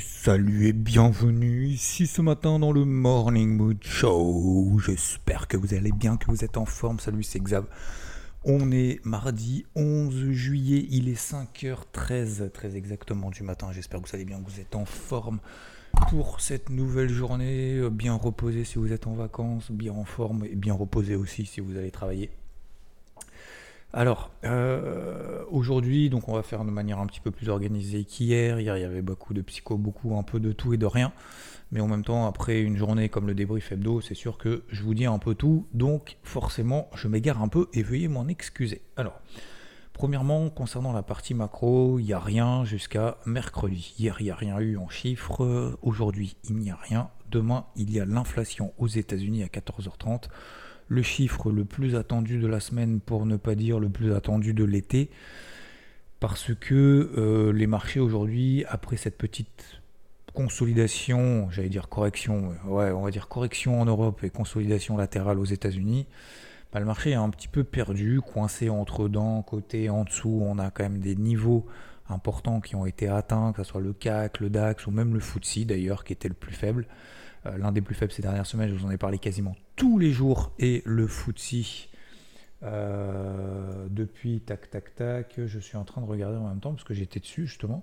salut et bienvenue ici ce matin dans le Morning Mood Show. J'espère que vous allez bien, que vous êtes en forme. Salut, c'est Xav. On est mardi 11 juillet, il est 5h13 très exactement du matin. J'espère que vous allez bien, que vous êtes en forme pour cette nouvelle journée. Bien reposé si vous êtes en vacances, bien en forme et bien reposé aussi si vous allez travailler. Alors, euh, aujourd'hui, donc on va faire de manière un petit peu plus organisée qu'hier. Hier, il y avait beaucoup de psycho, beaucoup un peu de tout et de rien. Mais en même temps, après une journée comme le débrief hebdo, c'est sûr que je vous dis un peu tout. Donc, forcément, je m'égare un peu et veuillez m'en excuser. Alors, premièrement, concernant la partie macro, il n'y a rien jusqu'à mercredi. Hier, il n'y a rien eu en chiffres. Aujourd'hui, il n'y a rien. Demain, il y a l'inflation aux États-Unis à 14h30 le chiffre le plus attendu de la semaine, pour ne pas dire le plus attendu de l'été, parce que euh, les marchés aujourd'hui, après cette petite consolidation, j'allais dire correction, ouais, on va dire correction en Europe et consolidation latérale aux États-Unis, bah, le marché est un petit peu perdu, coincé entre d'un côté, en dessous, on a quand même des niveaux importants qui ont été atteints, que ce soit le CAC, le DAX ou même le FTSE d'ailleurs, qui était le plus faible. Euh, l'un des plus faibles ces dernières semaines, je vous en ai parlé quasiment tous les jours, et le FTSE. Euh, depuis tac tac tac, je suis en train de regarder en même temps parce que j'étais dessus justement.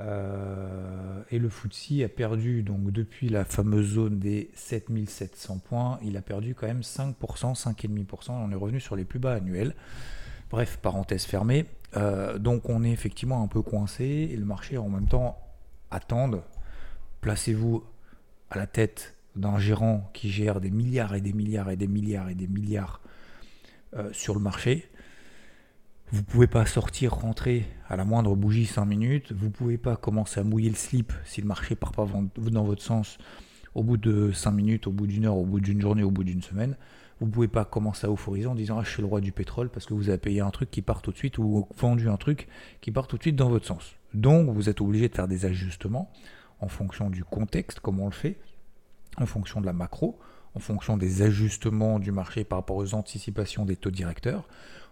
Euh, et le FTSE a perdu, donc depuis la fameuse zone des 7700 points, il a perdu quand même 5%, 5,5%. On est revenu sur les plus bas annuels. Bref, parenthèse fermée. donc on est effectivement un peu coincé et le marché en même temps attend. Placez-vous à la tête d'un gérant qui gère des milliards et des milliards et des milliards et des milliards euh, sur le marché. Vous ne pouvez pas sortir, rentrer à la moindre bougie 5 minutes. Vous ne pouvez pas commencer à mouiller le slip si le marché part pas dans votre sens au bout de 5 minutes, au bout d'une heure, au bout d'une journée, au bout d'une semaine. Vous ne pouvez pas commencer à euphoriser en disant ah, je suis le roi du pétrole parce que vous avez payé un truc qui part tout de suite ou vendu un truc qui part tout de suite dans votre sens. Donc vous êtes obligé de faire des ajustements en fonction du contexte, comme on le fait, en fonction de la macro, en fonction des ajustements du marché par rapport aux anticipations des taux directeurs.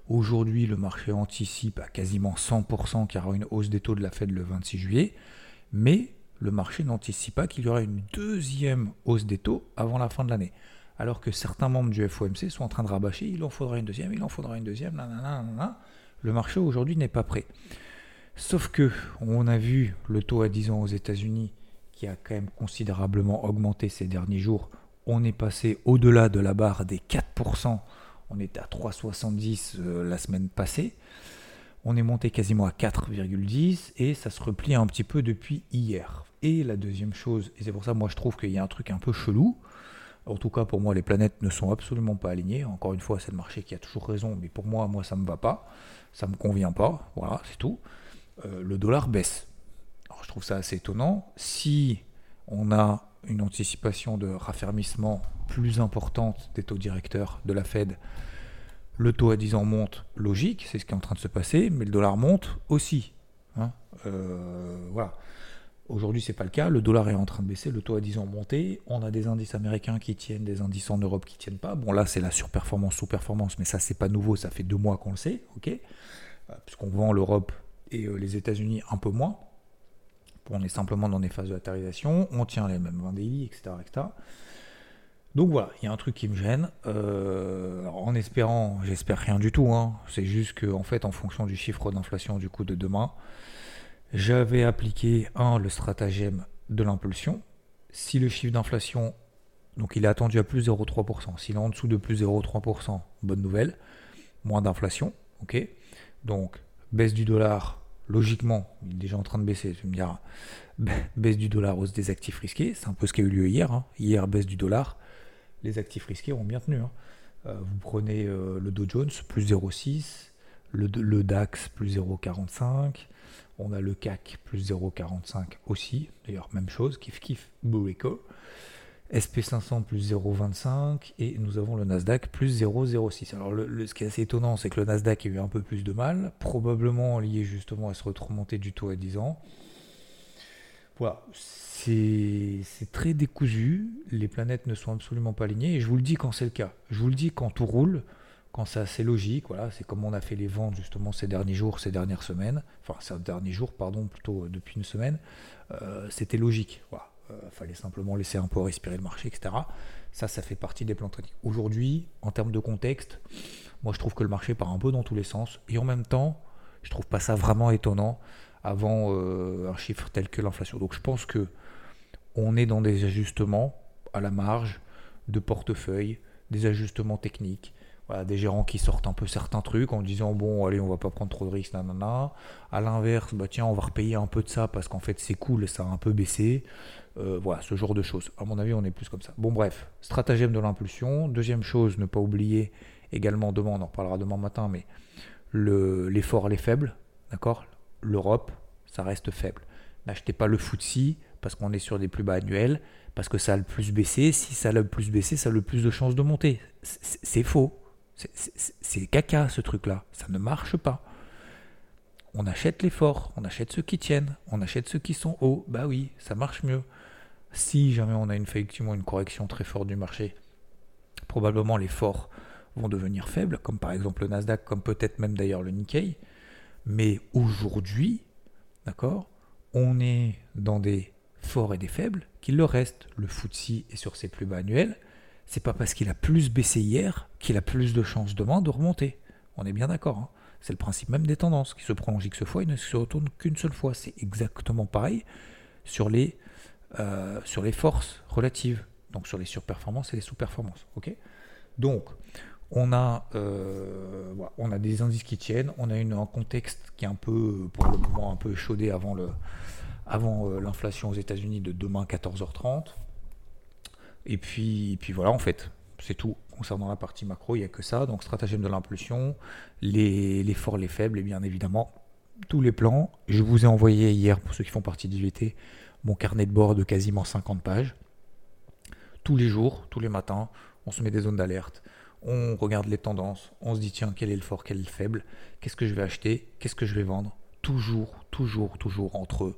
Aujourd'hui, le marché anticipe à quasiment 100% qu'il y aura une hausse des taux de la Fed le 26 juillet, mais le marché n'anticipe pas qu'il y aura une deuxième hausse des taux avant la fin de l'année. Alors que certains membres du FOMC sont en train de rabâcher, il en faudra une deuxième, il en faudra une deuxième, nanana, le marché aujourd'hui n'est pas prêt. Sauf que on a vu le taux à 10 ans aux États-Unis qui a quand même considérablement augmenté ces derniers jours. On est passé au-delà de la barre des 4%. On était à 3,70 euh, la semaine passée. On est monté quasiment à 4,10 et ça se replie un petit peu depuis hier. Et la deuxième chose, et c'est pour ça moi je trouve qu'il y a un truc un peu chelou, en tout cas pour moi les planètes ne sont absolument pas alignées. Encore une fois, c'est le marché qui a toujours raison, mais pour moi, moi ça ne me va pas, ça me convient pas, voilà, c'est tout. Euh, le dollar baisse. Je trouve ça assez étonnant. Si on a une anticipation de raffermissement plus importante des taux directeurs de la Fed, le taux à 10 ans monte, logique, c'est ce qui est en train de se passer, mais le dollar monte aussi. Hein. Euh, voilà. Aujourd'hui, pas le cas. Le dollar est en train de baisser, le taux à 10 ans monté. On a des indices américains qui tiennent, des indices en Europe qui tiennent pas. Bon, là, c'est la surperformance, sous-performance, mais ça, c'est pas nouveau. Ça fait deux mois qu'on le sait, ok? Euh, Puisqu'on vend l'Europe et euh, les États-Unis un peu moins. On est simplement dans des phases de latéralisation, on tient les mêmes 20 etc., etc. Donc voilà, il y a un truc qui me gêne. Euh, en espérant, j'espère rien du tout. Hein. c'est juste que, en fait, en fonction du chiffre d'inflation du coup de demain, j'avais appliqué un le stratagème de l'impulsion. Si le chiffre d'inflation, donc il est attendu à plus 0,3%. S'il est en dessous de plus 0,3%, bonne nouvelle, moins d'inflation, ok. Donc baisse du dollar, logiquement, il est déjà en train de baisser, tu me diras, baisse du dollar, hausse des actifs risqués, c'est un peu ce qui a eu lieu hier. Hein. Hier, baisse du dollar, les actifs risqués ont bien tenu. Hein. Euh, vous prenez euh, le Dow Jones, plus 0,6, le, DAX, plus 0,45, on a le CAC, plus 0,45 aussi, d'ailleurs, même chose, kiff kiff, Burrico. SP500 plus 0,25 et nous avons le Nasdaq plus 0,06. Alors le, ce qui est assez étonnant, c'est que le Nasdaq a eu un peu plus de mal, probablement lié justement à ce remontée du taux à 10 ans. Voilà, c'est très décousu, les planètes ne sont absolument pas alignées et je vous le dis quand c'est le cas. Je vous le dis quand tout roule, quand c'est assez logique, voilà, c'est comme on a fait les ventes justement ces derniers jours, ces dernières semaines, enfin ces derniers jours, pardon, plutôt euh, depuis une semaine, euh, c'était logique. Voilà. Fallait simplement laisser un peu respirer le marché, etc. Ça, ça fait partie des plans trading. Aujourd'hui, en termes de contexte, moi je trouve que le marché part un peu dans tous les sens, et en même temps, je trouve pas ça vraiment étonnant avant un chiffre tel que l'inflation. Donc je pense que on est dans des ajustements à la marge de portefeuille, des ajustements techniques, voilà, des gérants qui sortent un peu certains trucs en disant bon allez on va pas prendre trop de risques nanana à l'inverse bah tiens on va repayer un peu de ça parce qu'en fait c'est cool ça a un peu baissé euh, voilà ce genre de choses à mon avis on est plus comme ça bon bref stratagème de l'impulsion deuxième chose ne pas oublier également demain on en parlera demain matin mais l'effort elle est faible d'accord? l'Europe ça reste faible n'achetez pas le FTSE parce qu'on est sur des plus bas annuels, parce que ça a le plus baissé. Si ça a le plus baissé, ça a le plus de chances de monter. C'est faux. C'est caca ce truc-là. Ça ne marche pas. On achète les forts, on achète ceux qui tiennent, on achète ceux qui sont hauts. Bah oui, ça marche mieux. Si jamais on a une, effectivement une correction très forte du marché, probablement les forts vont devenir faibles, comme par exemple le Nasdaq, comme peut-être même d'ailleurs le Nikkei. Mais aujourd'hui, d'accord, on est dans des forts et des faibles qu'il le reste. Le FTSE est sur ses plus bas annuels. C'est pas parce qu'il a plus baissé hier qu'il a plus de chances demain de remonter. On est bien d'accord. Hein. c'est le principe même des tendances qui se prolongent X fois et ne se retournent qu'une seule fois. C'est exactement pareil sur les, euh, sur les forces relatives, donc sur les surperformances et les sous-performances. donc, on a, euh, on a des indices qui tiennent, on a une, un contexte qui est un peu, pour le moment, un peu chaudé avant le, avant euh, l'inflation aux États-Unis de demain 14h30. Et puis, puis voilà, en fait, c'est tout. Concernant la partie macro, il n'y a que ça. Donc, stratagème de l'impulsion, les, les, forts, les faibles, et bien évidemment, tous les plans. Je vous ai envoyé hier, pour ceux qui font partie du VT, mon carnet de bord de quasiment 50 pages. Tous les jours, tous les matins, on se met des zones d'alerte. On regarde les tendances, on se dit tiens, quel est le fort, quel est le faible, qu'est-ce que je vais acheter, qu'est-ce que je vais vendre? Toujours, toujours, toujours entre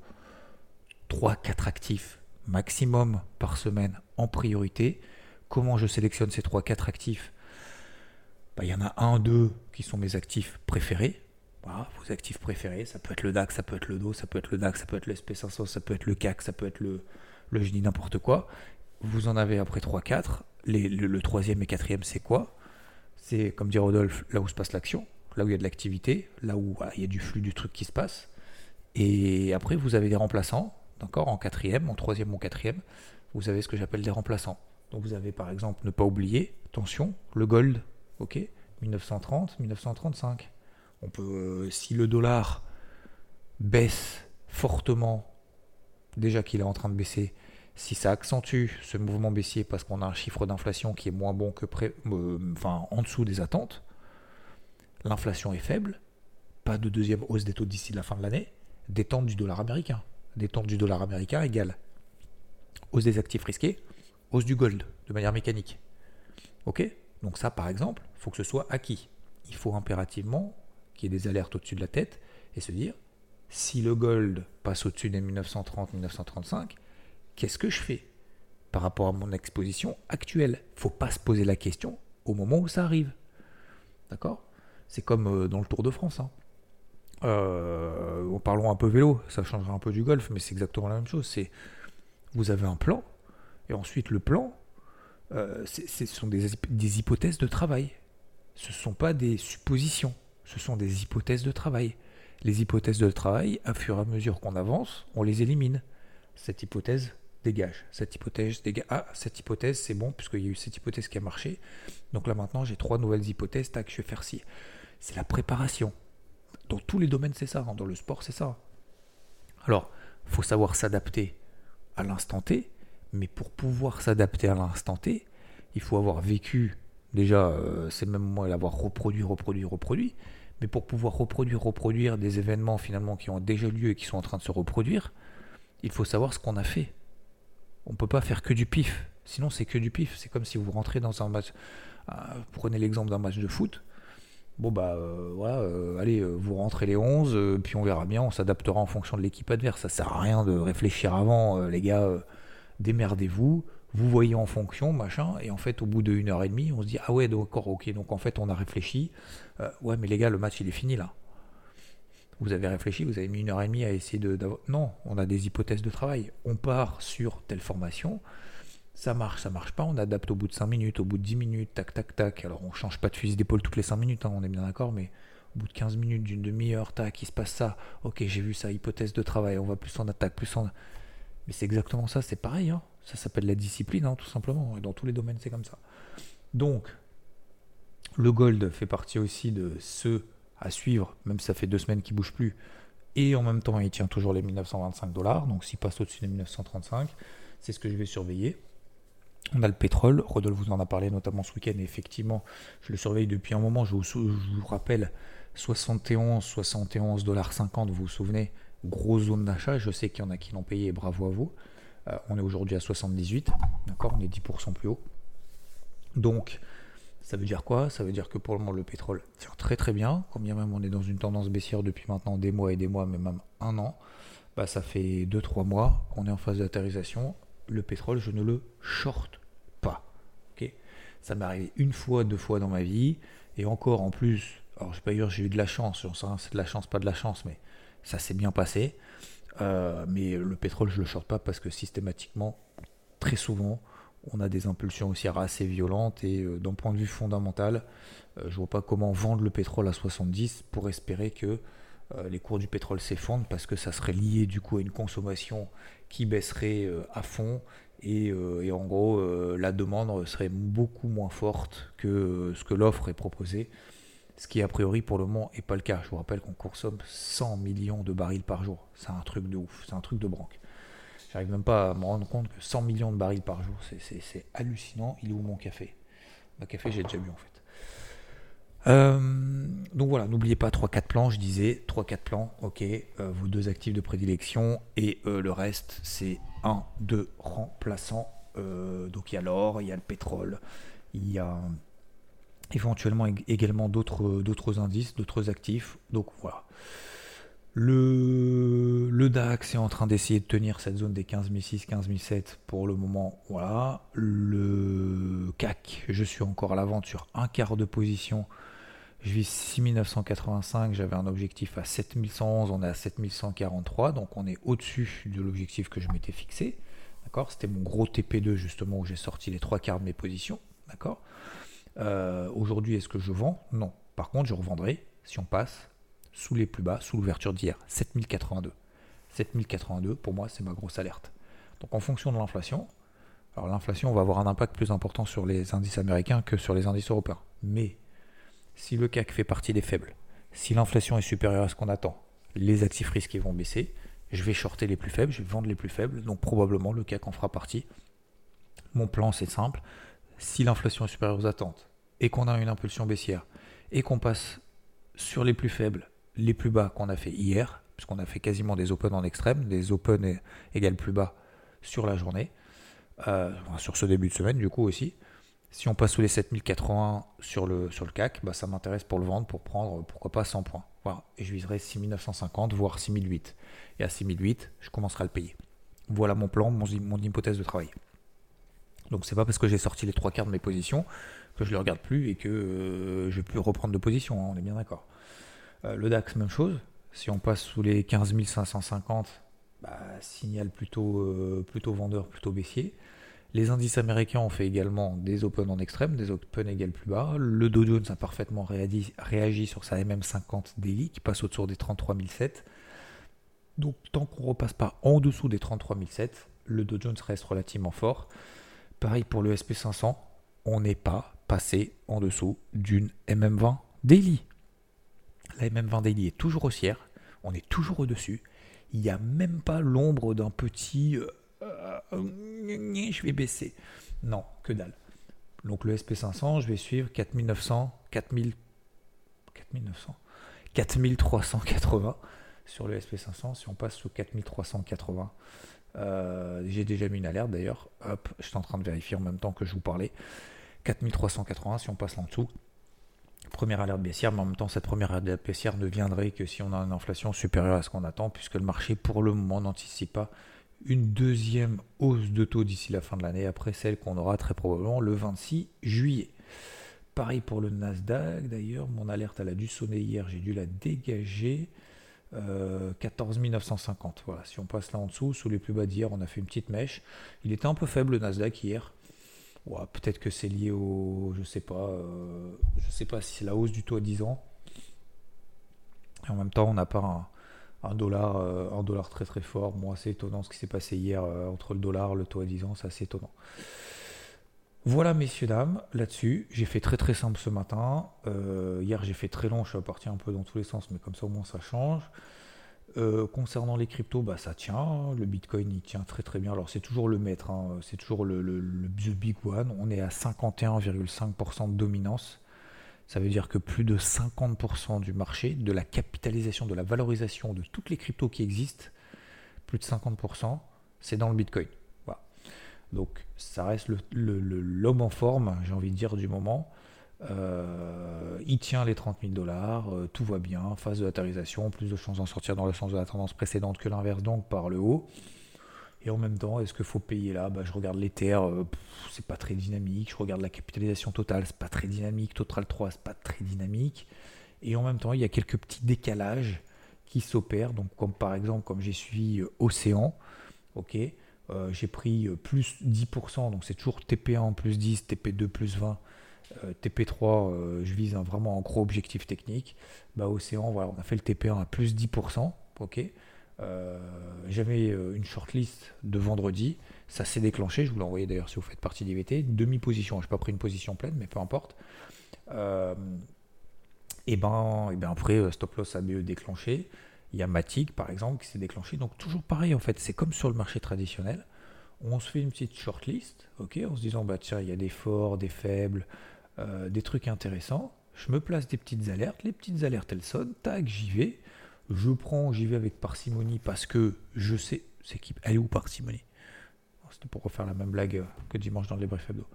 3-4 actifs maximum par semaine en priorité. Comment je sélectionne ces 3-4 actifs? Bah, Il y en a un, deux qui sont mes actifs préférés. Voilà, vos actifs préférés, ça peut être le DAX, ça peut être le DO, ça peut être le DAX, ça peut être le SP500, ça peut être le CAC, ça peut être le, le je dis n'importe quoi. Vous en avez après 3-4. Le, le, troisième et quatrième, c'est quoi? C'est, comme dit Rodolphe, là où se passe l'action, là où il y a de l'activité, là où il y a du flux du truc qui se passe. Et après, vous avez des remplaçants d'accord, en quatrième, en troisième ou quatrième, vous avez ce que j'appelle des remplaçants. Donc vous avez par exemple, ne pas oublier, attention, le gold, ok, 1930, 1935. On peut, euh, si le dollar baisse fortement, déjà qu'il est en train de baisser, si ça accentue ce mouvement baissier parce qu'on a un chiffre d'inflation qui est moins bon que euh, en dessous des attentes, l'inflation est faible, pas de deuxième hausse des taux d'ici la fin de l'année, détente du dollar américain détente du dollar américain égale hausse des actifs risqués, hausse du gold de manière mécanique. Ok? Donc ça, par exemple, il faut que ce soit acquis. Il faut impérativement qu'il y ait des alertes au-dessus de la tête et se dire, si le gold passe au-dessus des 1930-1935, qu'est-ce que je fais par rapport à mon exposition actuelle? Faut pas se poser la question au moment où ça arrive. D'accord? C'est comme euh, dans le Tour de France. Hein. Euh, parlons un peu vélo, ça changera un peu du golf, mais c'est exactement la même chose. C'est vous avez un plan, et ensuite le plan, euh, ce sont des, hypothèses de travail. Ce sont pas des suppositions, ce sont des hypothèses de travail. Les hypothèses de travail, à fur et à mesure qu'on avance, on les élimine. Cette hypothèse dégage. Cette hypothèse dégage. Ah, cette hypothèse, c'est bon, puisqu'il y a eu cette hypothèse qui a marché. Donc là maintenant, j'ai trois nouvelles hypothèses, tac, je vais faire ci. C'est la préparation. Dans tous les domaines, c'est ça. Hein. Dans le sport, c'est ça. Alors, il faut savoir s'adapter à l'instant T, mais pour pouvoir s'adapter à l'instant T, il faut avoir vécu, déjà, euh, c'est même moi l'avoir reproduit, reproduit, reproduit, mais pour pouvoir reproduire, reproduire des événements finalement qui ont déjà lieu et qui sont en train de se reproduire, il faut savoir ce qu'on a fait. On ne peut pas faire que du pif, sinon c'est que du pif. C'est comme si vous rentrez dans un match, euh, prenez l'exemple d'un match de foot, Bon bah euh, voilà, euh, allez, vous rentrez les 11, puis on verra bien, on s'adaptera en fonction de l'équipe adverse. Ça sert à rien de réfléchir avant, les gars, démerdez-vous, vous voyez en fonction, machin, et en fait, au bout de heure et demie, on se dit, ah ouais, d'accord, ok, donc en fait, on a réfléchi, euh, ouais, mais les gars, le match, il est fini là. Vous avez réfléchi, vous avez mis une heure et demie à essayer de... Non, on a des hypothèses de travail. On part sur telle formation, ça marche, ça marche pas, on adapte au bout de 5 minutes, au bout de 10 minutes, tac, tac, tac. Alors on change pas de fusil d'épaule toutes les 5 minutes, hein, on est bien d'accord, mais au bout de 15 minutes, d'une demi-heure, tac, il se passe ça. Ok, j'ai vu ça, hypothèse de travail, on va plus en attaque, plus en... Mais c'est exactement ça, c'est pareil, hein. Ça s'appelle la discipline, hein, tout simplement, dans tous les domaines c'est comme ça. Donc, le gold fait partie aussi de ceux à suivre, même si ça fait deux semaines qu'il bouge plus, et en même temps il tient toujours les 1925 dollars, donc s'il passe au-dessus des 1935, c'est ce que je vais surveiller. On a le pétrole, Rodolphe vous en a parlé notamment ce week-end, effectivement, je le surveille depuis un moment, je vous, je vous rappelle, 71, 71 dollars 50, vous vous souvenez, grosse zone d'achat. Je sais qu'il y en a qui l'ont payé, bravo à vous. Euh, on est aujourd'hui à 78, d'accord On est 10% plus haut. Donc, ça veut dire quoi? Ça veut dire que pour le moment, le pétrole tient très très bien. Combien même on est dans une tendance baissière depuis maintenant des mois et des mois, mais même un an. Bah, ça fait 2-3 mois qu'on est en phase d'atterrissation. Le pétrole, je ne le short pas. ok? Ça m'est arrivé une fois, deux fois dans ma vie. Et encore en plus, alors je vais pas dire j'ai eu de la chance, c'est de la chance, pas de la chance, mais ça s'est bien passé. Euh, mais le pétrole, je le short pas parce que systématiquement, très souvent, on a des impulsions aussi assez violentes et euh, d'un point de vue fondamental, euh, je vois pas comment vendre le pétrole à 70 pour espérer que les cours du pétrole s'effondrent parce que ça serait lié du coup à une consommation qui baisserait à fond et, et en gros la demande serait beaucoup moins forte que ce que l'offre est proposée ce qui a priori pour le moment n'est pas le cas. Je vous rappelle qu'on consomme 100 millions de barils par jour. C'est un truc de ouf, c'est un truc de branque. J'arrive même pas à me rendre compte que 100 millions de barils par jour, c'est hallucinant. Il est où mon café? Le café, j'ai déjà bu en fait. Euh, donc voilà, n'oubliez pas 3-4 plans, je disais 3-4 plans, ok, euh, vos deux actifs de prédilection et euh, le reste c'est 1, 2 remplaçants. donc il y a l'or, il y a le pétrole, il y a éventuellement également d'autres indices, d'autres actifs. Donc voilà. Le, le, DAX est en train d'essayer de tenir cette zone des 15006, 15007 pour le moment. Voilà. Le CAC, je suis encore à la vente sur un quart de position. Je vis 6985, j'avais un objectif à 7111, on est à 7143, donc on est au-dessus de l'objectif que je m'étais fixé. D'accord? C'était mon gros TP2 justement où j'ai sorti les trois quarts de mes positions. D'accord? Euh, aujourd'hui, est-ce que je vends? Non. Par contre, je revendrai si on passe sous les plus bas, sous l'ouverture d'hier, 7082. 7082, pour moi, c'est ma grosse alerte. Donc en fonction de l'inflation, alors l'inflation va avoir un impact plus important sur les indices américains que sur les indices européens. Mais si le CAC fait partie des faibles, si l'inflation est supérieure à ce qu'on attend, les actifs risqués vont baisser, je vais shorter les plus faibles, je vais vendre les plus faibles, donc probablement le CAC en fera partie. Mon plan c'est simple, si l'inflation est supérieure aux attentes et qu'on a une impulsion baissière et qu'on passe sur les plus faibles, les plus bas qu'on a fait hier, puisqu'on a fait quasiment des open en extrême, des open égales plus bas sur la journée, euh, sur ce début de semaine du coup aussi. Si on passe sous les 7080 sur le, sur le CAC, bah ça m'intéresse pour le vendre, pour prendre pourquoi pas 100 points. Voilà. Et je viserai 6950, voire 6008. Et à 6008, je commencerai à le payer. Voilà mon plan, mon, mon hypothèse de travail. Donc c'est pas parce que j'ai sorti les trois quarts de mes positions que je ne les regarde plus et que euh, je plus reprendre de position, on est bien d'accord. Euh, le DAX, même chose. Si on passe sous les 15 550, bah, signal plutôt, euh, plutôt vendeur, plutôt baissier. Les indices américains ont fait également des open en extrême, des open égales plus bas. Le Dow Jones a parfaitement réagi, réagi sur sa MM50 daily qui passe autour des 33 007. Donc tant qu'on repasse pas en dessous des 33 007, le Dow Jones reste relativement fort. Pareil pour le SP500, on n'est pas passé en dessous d'une MM20 daily. La MM20 daily est toujours haussière, on est toujours au-dessus. Il n'y a même pas l'ombre d'un petit euh, euh, je vais baisser. Non, que dalle. Donc le SP500, je vais suivre 4900, 4000, 4900, 4380 sur le SP500. Si on passe sous 4380, euh, j'ai déjà mis une alerte d'ailleurs. Hop, je suis en train de vérifier en même temps que je vous parlais. 4380 si on passe en dessous. Première alerte baissière, mais en même temps, cette première alerte baissière ne viendrait que si on a une inflation supérieure à ce qu'on attend, puisque le marché, pour le moment, n'anticipe pas une deuxième hausse de taux d'ici la fin de l'année, après celle qu'on aura très probablement le 26 juillet. Pareil pour le Nasdaq d'ailleurs, mon alerte elle a dû sonner hier, j'ai dû la dégager. 14 950. Voilà, si on passe là en dessous, sous les plus bas d'hier, on a fait une petite mèche. Il était un peu faible le Nasdaq hier. Peut-être que c'est lié au. Je sais pas. Euh, je sais pas si c'est la hausse du taux à 10 ans. Et en même temps, on n'a pas un, dollar, euh, un dollar très très fort. Moi, c'est étonnant ce qui s'est passé hier euh, entre le dollar, le taux à 10 ans, c'est assez étonnant. Voilà, messieurs, dames, là-dessus. J'ai fait très très simple ce matin. hier, j'ai fait très long, je suis parti un peu dans tous les sens, mais comme ça, au moins, ça change. Euh, concernant les cryptos, bah, ça tient. Le Bitcoin, il tient très très bien. Alors, c'est toujours le maître, hein. c'est toujours le, big one. On est à 51,5% de dominance. Ça veut dire que plus de 50% du marché, de la capitalisation, de la valorisation de toutes les cryptos qui existent, plus de 50%, c'est dans le Bitcoin. Donc, ça reste l'homme en forme, j'ai envie de dire, du moment. Euh, il tient les 30 000 dollars, euh, tout va bien, phase de latérisation, plus de chances d'en sortir dans le sens de la tendance précédente que l'inverse, donc par le haut. Et en même temps, est-ce qu'il faut payer là? Bah, Je regarde l'Ether, euh, c'est pas très dynamique. Je regarde la capitalisation totale, c'est pas très dynamique. Total 3, c'est pas très dynamique. Et en même temps, il y a quelques petits décalages qui s'opèrent. Donc, comme par exemple, comme j'ai suivi Océan, ok, j'ai pris plus 10%, donc c'est toujours TP1 plus 10, TP2 plus 20 euh, TP3, euh, je vise un, vraiment un gros objectif technique. Bah, Océan, voilà, on a fait le TP1 à plus 10%. ok euh, J'avais une shortlist de vendredi. Ça s'est déclenché. Je vous l'ai d'ailleurs si vous faites partie d'IVT. Demi-position. Je n'ai pas pris une position pleine, mais peu importe. et, ben, et ben après, stop loss ABE déclenché. Il y a Matic par exemple qui s'est déclenché. Donc toujours pareil en fait. C'est comme sur le marché traditionnel on se fait une petite shortlist, ok, en se disant bah tiens, il y a des forts, des faibles, euh, des trucs intéressants. Je me place des petites alertes. Les petites alertes, elles sonnent. Tac, j'y vais. Je prends, j'y vais avec parcimonie parce que je sais. C'est qui Elle est où parcimonie? C'était pour refaire la même blague que dimanche dans les briefs hebdo.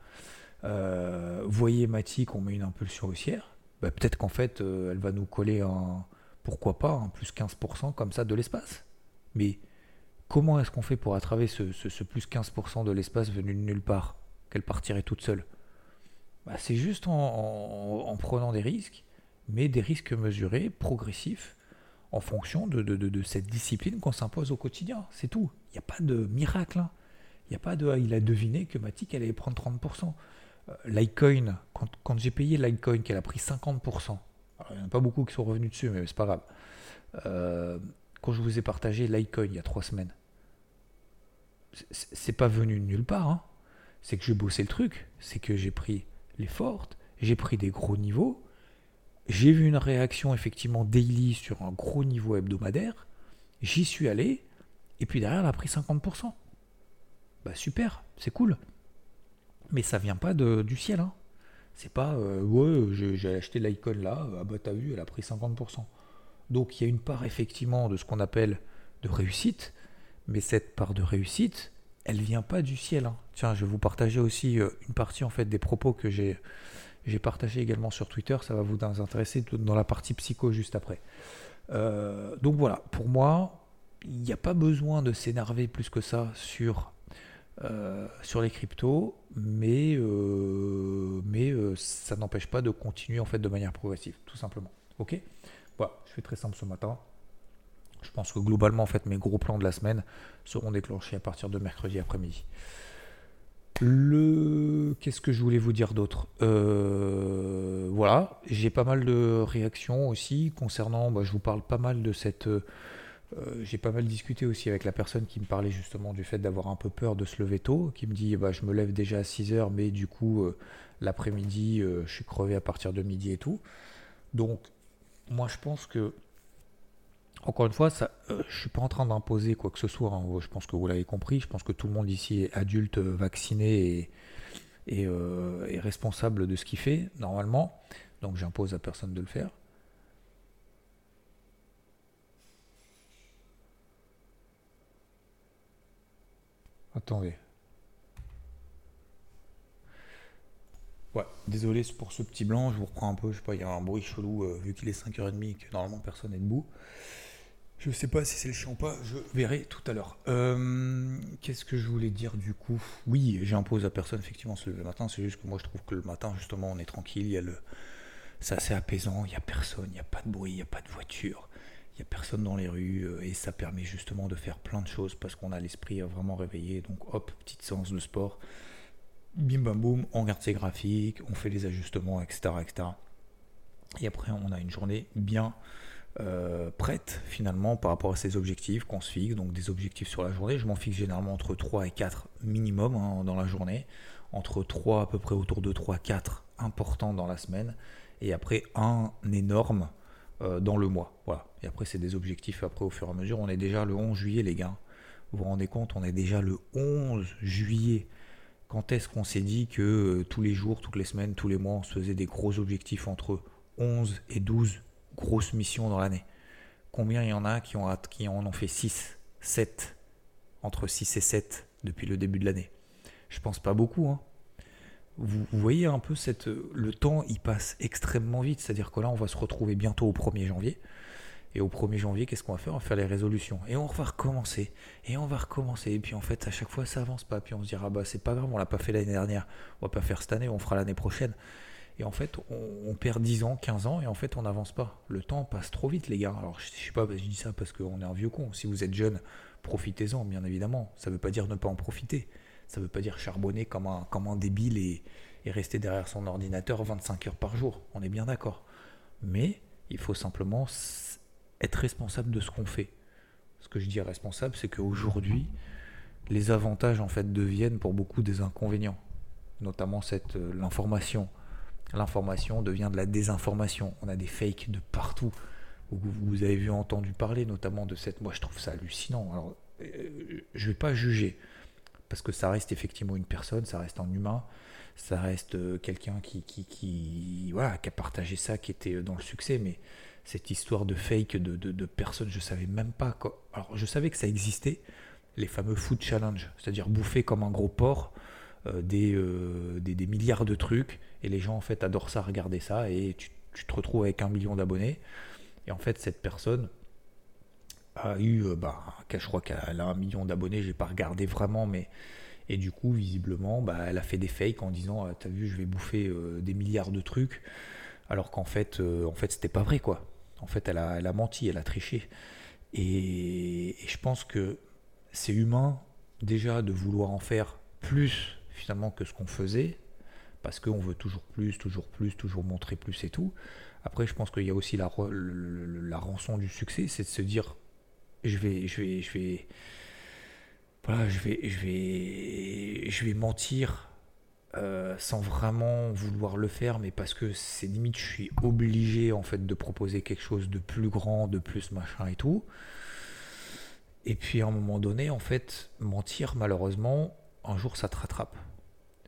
Euh, voyez Matic, on met une impulsion haussière. Bah, peut-être qu'en fait, euh, elle va nous coller un. Pourquoi pas, un plus 15% comme ça de l'espace. Mais comment est-ce qu'on fait pour attraver ce plus 15% de l'espace venu de nulle part Qu'elle partirait toute seule? Bah, c'est juste en, prenant des risques, mais des risques mesurés, progressifs, en fonction de, cette discipline qu'on s'impose au quotidien. C'est tout. Il n'y a pas de miracle. Hein. Il n'y a pas de. Il a deviné que Matic allait prendre 30%. Euh, Litecoin, quand, j'ai payé Litecoin, qu'elle a pris 50%, il n'y en a pas beaucoup qui sont revenus dessus, mais c'est pas grave. Euh, quand je vous ai partagé Litecoin il y a trois semaines, c'est pas venu de nulle part. Hein. C'est que j'ai bossé le truc. C'est que j'ai pris les fortes, j'ai pris des gros niveaux, j'ai vu une réaction effectivement daily sur un gros niveau hebdomadaire, j'y suis allé, et puis derrière elle a pris 50%. Bah super, c'est cool. Mais ça vient pas du ciel. Hein. C'est pas euh, ouais, j'ai acheté l'icône là, ah bah t'as vu, elle a pris 50%. Donc il y a une part effectivement de ce qu'on appelle de réussite, mais cette part de réussite, elle vient pas du ciel. Hein. Tiens, je vais vous partager aussi euh, une partie en fait des propos que j'ai j'ai partagé également sur Twitter. Ça va vous intéresser dans la partie psycho juste après. Euh, donc voilà, pour moi, il n'y a pas besoin de s'énerver plus que ça sur euh, les cryptos, mais ça n'empêche pas de continuer en fait de manière progressive, tout simplement. Ok? Je fais très simple ce matin. Je pense que globalement, en fait, mes gros plans de la semaine seront déclenchés à partir de mercredi après-midi. Le qu'est-ce que je voulais vous dire d'autre? Euh, Voilà, j'ai pas mal de réactions aussi concernant. Bah, je vous parle pas mal de cette. Euh, j'ai pas mal discuté aussi avec la personne qui me parlait justement du fait d'avoir un peu peur de se lever tôt, qui me dit bah, je me lève déjà à 6 heures, mais du coup euh, l'après-midi je suis crevé à partir de midi et tout. Donc moi je pense que encore une fois, euh, je ne suis pas en train d'imposer quoi que ce soit. Hein. Je pense que vous l'avez compris. Je pense que tout le monde ici est adulte, euh, vacciné et, euh, et, responsable de ce qu'il fait, normalement. Donc j'impose à personne de le faire. Attendez. Ouais, désolé pour ce petit blanc, je vous reprends un peu, je sais pas, il y a un bruit chelou vu qu'il est 5h30 et que normalement personne n'est debout. Je sais pas si c'est le chien ou pas, je verrai tout à l'heure. Euh, Qu'est-ce que je voulais dire du coup? Oui, j'impose à personne effectivement se lever le matin, c'est juste que moi je trouve que le matin justement on est tranquille, il y a le... c'est assez apaisant, il n'y a personne, il n'y a pas de bruit, il n'y a pas de voiture, il n'y a personne dans les rues euh, et ça permet justement de faire plein de choses parce qu'on a l'esprit vraiment réveillé. Donc hop, petite séance de sport, bim bam boum, on regarde ses graphiques, on fait les ajustements, etc. etc. Et après on a une journée bien euh, prête finalement par rapport à ces objectifs qu'on se fixe, donc des objectifs sur la journée. Je m'en fixe généralement entre 3 et 4 minimum hein, dans la journée, entre 3 à peu près autour de 3-4 importants dans la semaine, et après un énorme euh, dans le mois. Voilà. Et après c'est des objectifs après au fur et à mesure. On est déjà le 11 juillet les gars. Vous vous rendez compte, on est déjà le 11 juillet. Quand est-ce qu'on s'est dit que euh, tous les jours, toutes les semaines, tous les mois, on se faisait des gros objectifs entre 11 et 12 grosses missions dans l'année. Combien il y en a qui, ont, qui en ont fait 6, 7, entre 6 et 7 depuis le début de l'année? Je pense pas beaucoup. Hein. Vous, voyez un peu le temps, il passe extrêmement vite. C'est-à-dire que là, on va se retrouver bientôt au 1er janvier. Et au 1er janvier, qu'est-ce qu'on va faire? On va faire les résolutions. Et on va recommencer. Et on va recommencer. Et puis en fait, à chaque fois, ça avance pas. Puis on se dira, bah c'est pas grave, on l'a pas fait l'année dernière. On va pas faire cette année, on fera l'année prochaine. Et en fait, on, perd 10 ans, 15 ans, et en fait, on n'avance pas. Le temps passe trop vite, les gars. Alors, je, ne sais pas, je dis ça parce qu'on est un vieux con. Si vous êtes jeune, profitez-en, bien évidemment. Ça ne veut pas dire ne pas en profiter. Ça ne veut pas dire charbonner comme un, comme un débile et, rester derrière son ordinateur 25 heures par jour. On est bien d'accord. Mais il faut simplement être responsable de ce qu'on fait. Ce que je dis responsable, c'est qu'aujourd'hui, les avantages en fait deviennent pour beaucoup des inconvénients, notamment euh, l'information l'information devient de la désinformation. On a des fakes de partout. Vous, avez vu, entendu parler notamment de cette. Moi, je trouve ça hallucinant. Alors, euh, je vais pas juger parce que ça reste effectivement une personne, ça reste un humain, ça reste euh, quelqu'un qui, a partagé ça, qui était dans le succès, mais cette histoire de fake de, de, personnes, je savais même pas. Alors, je savais que ça existait, les fameux food challenge, c'est-à-dire bouffer comme un gros porc des, des, des, milliards de trucs et les gens, en fait, adorent ça, regarder ça. Et tu, te retrouves avec un million d'abonnés. Et en fait, cette personne a eu, euh, bah, je crois qu'elle a un million d'abonnés, j'ai pas regardé vraiment, mais. Et du coup, visiblement, bah, elle a fait des fakes en disant ah, T'as vu, je vais bouffer euh, des milliards de trucs. Alors qu'en fait, euh, en fait c'était pas vrai, quoi. En fait, elle a, elle a menti, elle a triché. Et, et je pense que c'est humain, déjà, de vouloir en faire plus, finalement, que ce qu'on faisait parce qu'on veut toujours plus, toujours plus, toujours montrer plus et tout. Après, je pense qu'il y a aussi la, rançon du succès, c'est de se dire, je vais, je vais, je vais, voilà, je vais, je vais, je vais mentir euh, sans vraiment vouloir le faire, mais parce que c'est limite, je suis obligé en fait de proposer quelque chose de plus grand, de plus machin et tout. Et puis à un moment donné, en fait, mentir, malheureusement, un jour ça te rattrape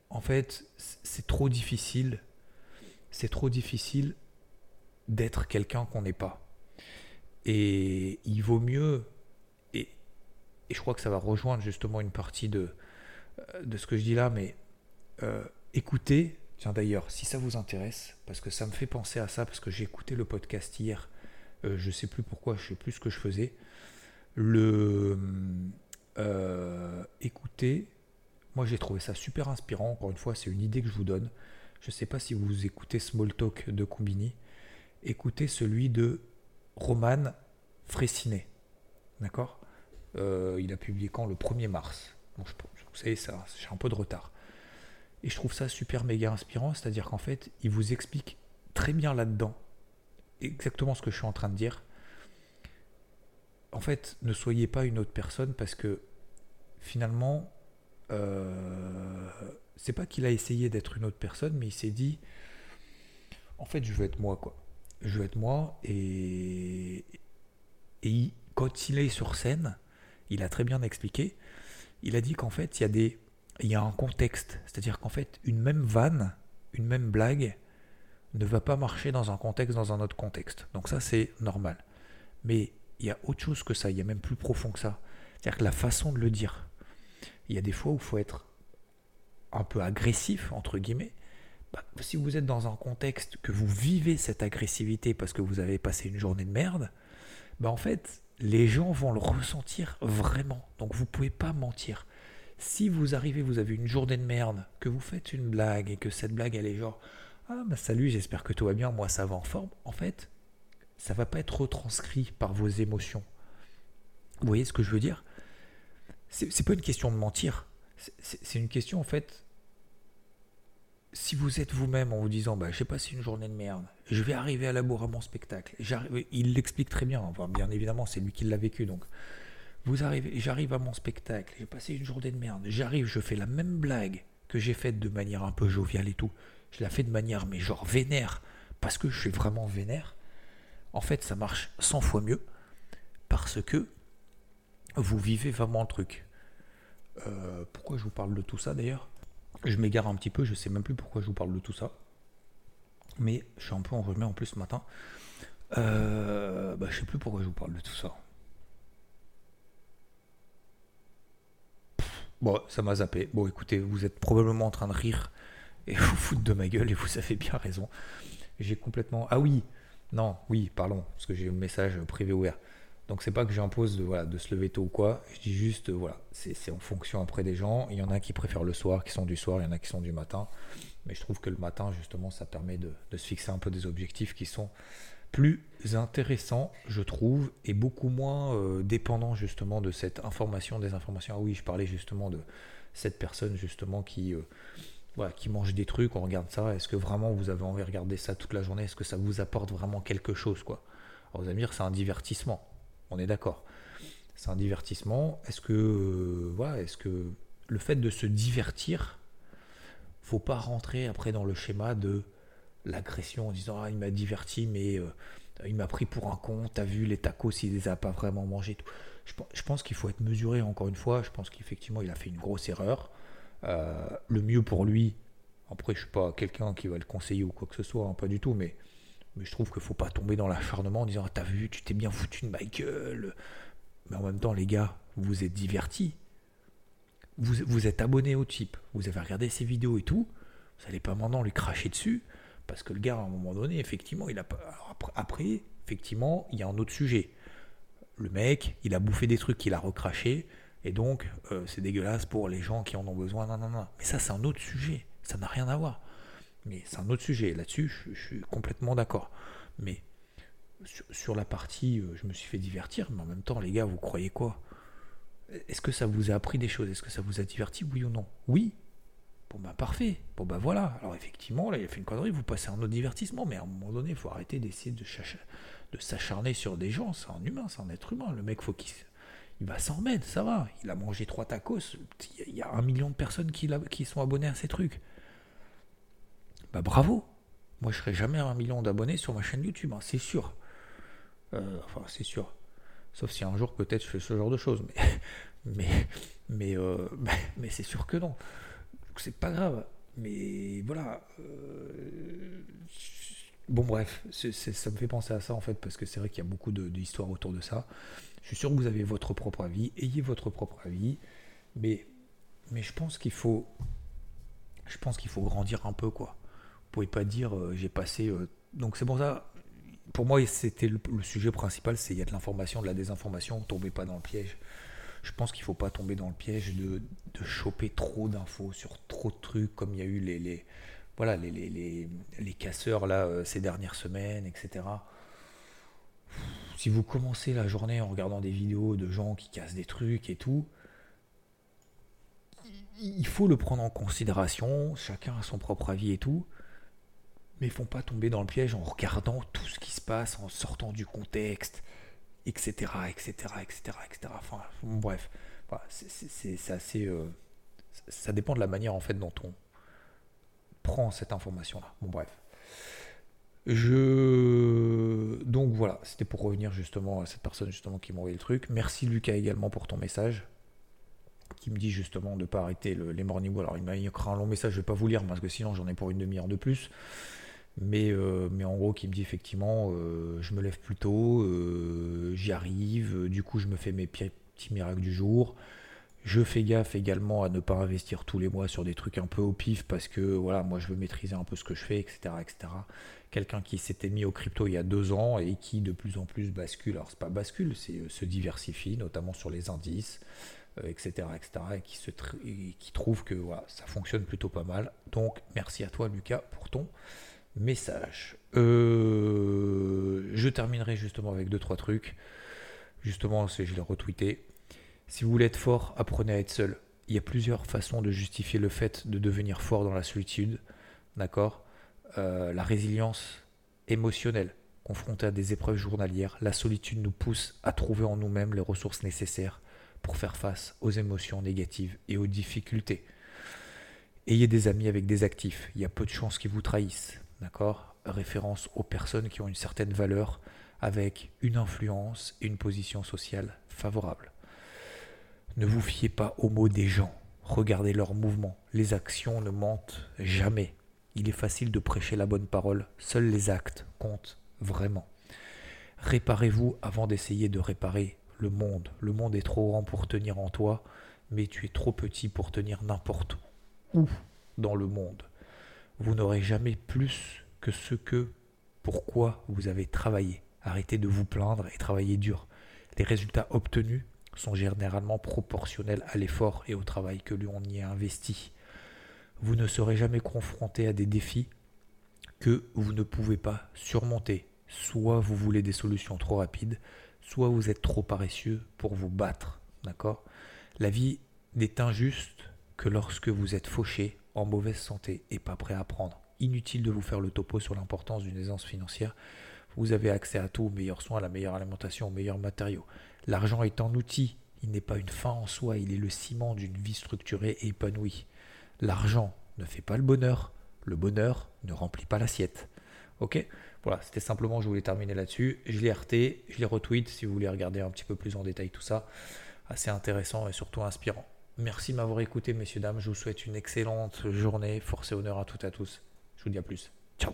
en fait, c'est trop difficile. C'est trop difficile d'être quelqu'un qu'on n'est pas. Et il vaut mieux, et, je crois que ça va rejoindre justement une partie de, euh, de ce que je dis là, mais euh, écoutez, tiens d'ailleurs, si ça vous intéresse, parce que ça me fait penser à ça, parce que j'ai écouté le podcast hier, euh, je sais plus pourquoi, je sais plus ce que je faisais, le écoutez moi, j'ai trouvé ça super inspirant. Encore une fois, c'est une idée que je vous donne. Je ne sais pas si vous écoutez Small Talk de Combini. Écoutez celui de Roman Fressinet. D'accord? Euh, Il a publié quand? Le 1er mars. vous savez, ça, j'ai un peu de retard. Et je trouve ça super méga inspirant. C'est-à-dire qu'en fait, il vous explique très bien là-dedans exactement ce que je suis en train de dire. En fait, ne soyez pas une autre personne parce que finalement, euh, c'est pas qu'il a essayé d'être une autre personne, mais il s'est dit, en fait, je veux être moi, quoi. Je veux être moi, et, et quand il est sur scène, il a très bien expliqué, il a dit qu'en fait, il y a des, il y a un contexte, c'est-à-dire qu'en fait, une même vanne, une même blague, ne va pas marcher dans un contexte, dans un autre contexte. Donc ça, c'est normal. Mais il y a autre chose que ça, il y a même plus profond que ça. C'est-à-dire que la façon de le dire, il y a des fois où il faut être un peu agressif, entre guillemets. Bah, si vous êtes dans un contexte que vous vivez cette agressivité parce que vous avez passé une journée de merde, bah en fait, les gens vont le ressentir vraiment. Donc vous pouvez pas mentir. Si vous arrivez, vous avez une journée de merde, que vous faites une blague et que cette blague elle est genre ah bah salut, j'espère que tout va bien, moi ça va en forme. En fait, ça va pas être retranscrit par vos émotions. Vous voyez ce que je veux dire? C'est pas une question de mentir. C'est une question en fait. Si vous êtes vous-même en vous disant bah j'ai passé une journée de merde, je vais arriver à la bourre à mon spectacle. Il l'explique très bien. Bien évidemment, c'est lui qui l'a vécu donc. Vous arrivez, j'arrive à mon spectacle, j'ai passé une journée de merde. J'arrive, je fais la même blague que j'ai faite de manière un peu joviale et tout. Je la fais de manière mais genre vénère parce que je suis vraiment vénère. En fait, ça marche 100 fois mieux parce que vous vivez vraiment le truc. Euh, pourquoi je vous parle de tout ça d'ailleurs? Je m'égare un petit peu, je sais même plus pourquoi je vous parle de tout ça. Mais je suis un peu enrhumé en plus ce matin. Euh, bah, je sais plus pourquoi je vous parle de tout ça. Bon, ça m'a zappé. Bon, écoutez, vous êtes probablement en train de rire et vous foutre de ma gueule et vous avez bien raison. J'ai complètement. Ah oui, non, oui, pardon, parce que j'ai un message privé ouvert. Donc c'est pas que j'impose de, voilà, de se lever tôt ou quoi, je dis juste, voilà, c'est en fonction après des gens. Il y en a qui préfèrent le soir, qui sont du soir, il y en a qui sont du matin. Mais je trouve que le matin, justement, ça permet de, de se fixer un peu des objectifs qui sont plus intéressants, je trouve, et beaucoup moins euh, dépendants justement de cette information, des informations. Ah oui, je parlais justement de cette personne justement qui... Euh, voilà, qui mange des trucs, on regarde ça. Est-ce que vraiment vous avez envie de regarder ça toute la journée? Est-ce que ça vous apporte vraiment quelque chose quoi? Alors vous allez me dire c'est un divertissement. On est d'accord. C'est un divertissement. Est-ce que, euh, voilà, est-ce que le fait de se divertir, faut pas rentrer après dans le schéma de l'agression en disant ah il m'a diverti mais euh, il m'a pris pour un con. T'as vu les tacos il les a pas vraiment mangés. Tout. Je, pense qu'il faut être mesuré encore une fois. Je pense qu'effectivement il a fait une grosse erreur. Euh, le mieux pour lui, après je suis pas quelqu'un qui va le conseiller ou quoi que ce soit, hein, pas du tout, mais mais je trouve qu'il faut pas tomber dans l'acharnement en disant ah, T'as vu, tu t'es bien foutu de ma gueule. Mais en même temps, les gars, vous êtes divertis. Vous, vous êtes abonné au type. Vous avez regardé ses vidéos et tout. Vous n'allez pas maintenant lui cracher dessus. Parce que le gars, à un moment donné, effectivement, il a. Après, effectivement, il y a un autre sujet. Le mec, il a bouffé des trucs qu'il a recraché. Et donc, euh, c'est dégueulasse pour les gens qui en ont besoin. Non, non, non. Mais ça, c'est un autre sujet. Ça n'a rien à voir. Mais c'est un autre sujet. Là-dessus, je, suis complètement d'accord. Mais sur, la partie, euh, je me suis fait divertir, mais en même temps, les gars, vous croyez quoi? Est-ce que ça vous a appris des choses? Est-ce que ça vous a diverti, oui ou non? Oui. Bon bah parfait. Bon bah voilà. Alors effectivement, là, il a fait une connerie, vous passez un autre divertissement, mais à un moment donné, il faut arrêter d'essayer de, s'acharner sur des gens. C'est un humain, c'est un être humain. Le mec, faut qu'il il va s'en remettre, ça va. Il a mangé trois tacos. Il y a un million de personnes qui, qui sont abonnées à ces trucs. Bah bravo. Moi, je serai jamais à un million d'abonnés sur ma chaîne YouTube, hein, c'est sûr. Euh, enfin, c'est sûr. Sauf si un jour, peut-être, je fais ce genre de choses. Mais, mais, euh, mais, mais, c'est sûr que non. C'est pas grave. Mais voilà. Euh, bon, bref, ça me fait penser à ça, en fait, parce que c'est vrai qu'il y a beaucoup d'histoires autour de ça. Je suis sûr que vous avez votre propre avis. Ayez votre propre avis. Mais, mais je pense qu'il faut. Je pense qu'il faut grandir un peu, quoi pouvez pas dire euh, j'ai passé. Euh, donc c'est pour ça, pour moi, c'était le, sujet principal c'est il y a de l'information, de la désinformation, tombez pas dans le piège. Je pense qu'il faut pas tomber dans le piège de, de choper trop d'infos sur trop de trucs, comme il y a eu les, les voilà, les, les, les, casseurs là, euh, ces dernières semaines, etc. Si vous commencez la journée en regardant des vidéos de gens qui cassent des trucs et tout, il faut le prendre en considération, chacun a son propre avis et tout mais font pas tomber dans le piège en regardant tout ce qui se passe, en sortant du contexte, etc., etc., etc., etc. Enfin, bref, c'est assez, euh, ça dépend de la manière en fait dont on prend cette information-là. Bon, bref. Je donc voilà, c'était pour revenir justement à cette personne justement qui m'a envoyé le truc. Merci Lucas également pour ton message qui me dit justement de ne pas arrêter les morning Alors il m'a écrit un long message, je vais pas vous lire parce que sinon j'en ai pour une demi-heure de plus. Mais, euh, mais en gros, qui me dit effectivement, euh, je me lève plus tôt, euh, j'y arrive, du coup, je me fais mes petits miracles du jour, Je fais gaffe également à ne pas investir tous les mois sur des trucs un peu au pif parce que voilà, moi je veux maîtriser un peu ce que je fais, etc. etc. Quelqu'un qui s'était mis au crypto il y a deux ans et qui de plus en plus bascule, alors c'est pas bascule, c'est se diversifie, notamment sur les indices, etc., etc. Et qui, se qui trouve que voilà, ça fonctionne plutôt pas mal. Donc merci à toi Lucas pour ton message. Euh, je terminerai justement avec deux trois trucs. Justement, je l'ai retweeté. Si vous voulez être fort, apprenez à être seul. Il y a plusieurs façons de justifier le fait de devenir fort dans la solitude. D'accord? Euh, La résilience émotionnelle, confrontée à des épreuves journalières, la solitude nous pousse à trouver en nous-mêmes les ressources nécessaires pour faire face aux émotions négatives et aux difficultés. Ayez des amis avec des actifs. Il y a peu de chances qu'ils vous trahissent. D'accord? Référence aux personnes qui ont une certaine valeur avec une influence et une position sociale favorable. Ne vous fiez pas aux mots des gens. Regardez leurs mouvements. Les actions ne mentent jamais. Il est facile de prêcher la bonne parole. Seuls les actes comptent vraiment. Réparez-vous avant d'essayer de réparer le monde. Le monde est trop grand pour tenir en toi, mais tu es trop petit pour tenir n'importe où dans le monde. Vous n'aurez jamais plus que ce que pourquoi vous avez travaillé. Arrêtez de vous plaindre et travaillez dur. Les résultats obtenus sont généralement proportionnels à l'effort et au travail que l'on y a investi. Vous ne serez jamais confronté à des défis que vous ne pouvez pas surmonter. Soit vous voulez des solutions trop rapides, soit vous êtes trop paresseux pour vous battre. D'accord? La vie n'est injuste que lorsque vous êtes fauché, en mauvaise santé et pas prêt à apprendre. Inutile de vous faire le topo sur l'importance d'une aisance financière. Vous avez accès à tout, aux meilleurs soins, à la meilleure alimentation, aux meilleurs matériaux. L'argent est un outil, il n'est pas une fin en soi, il est le ciment d'une vie structurée et épanouie. L'argent ne fait pas le bonheur, le bonheur ne remplit pas l'assiette. Ok? Voilà, c'était simplement, je voulais terminer là-dessus. Je l'ai RT, je l'ai retweet si vous voulez regarder un petit peu plus en détail tout ça. Assez intéressant et surtout inspirant. Merci de m'avoir écouté, messieurs, dames. Je vous souhaite une excellente journée. Force et honneur à toutes et à tous. Je vous dis à plus. Ciao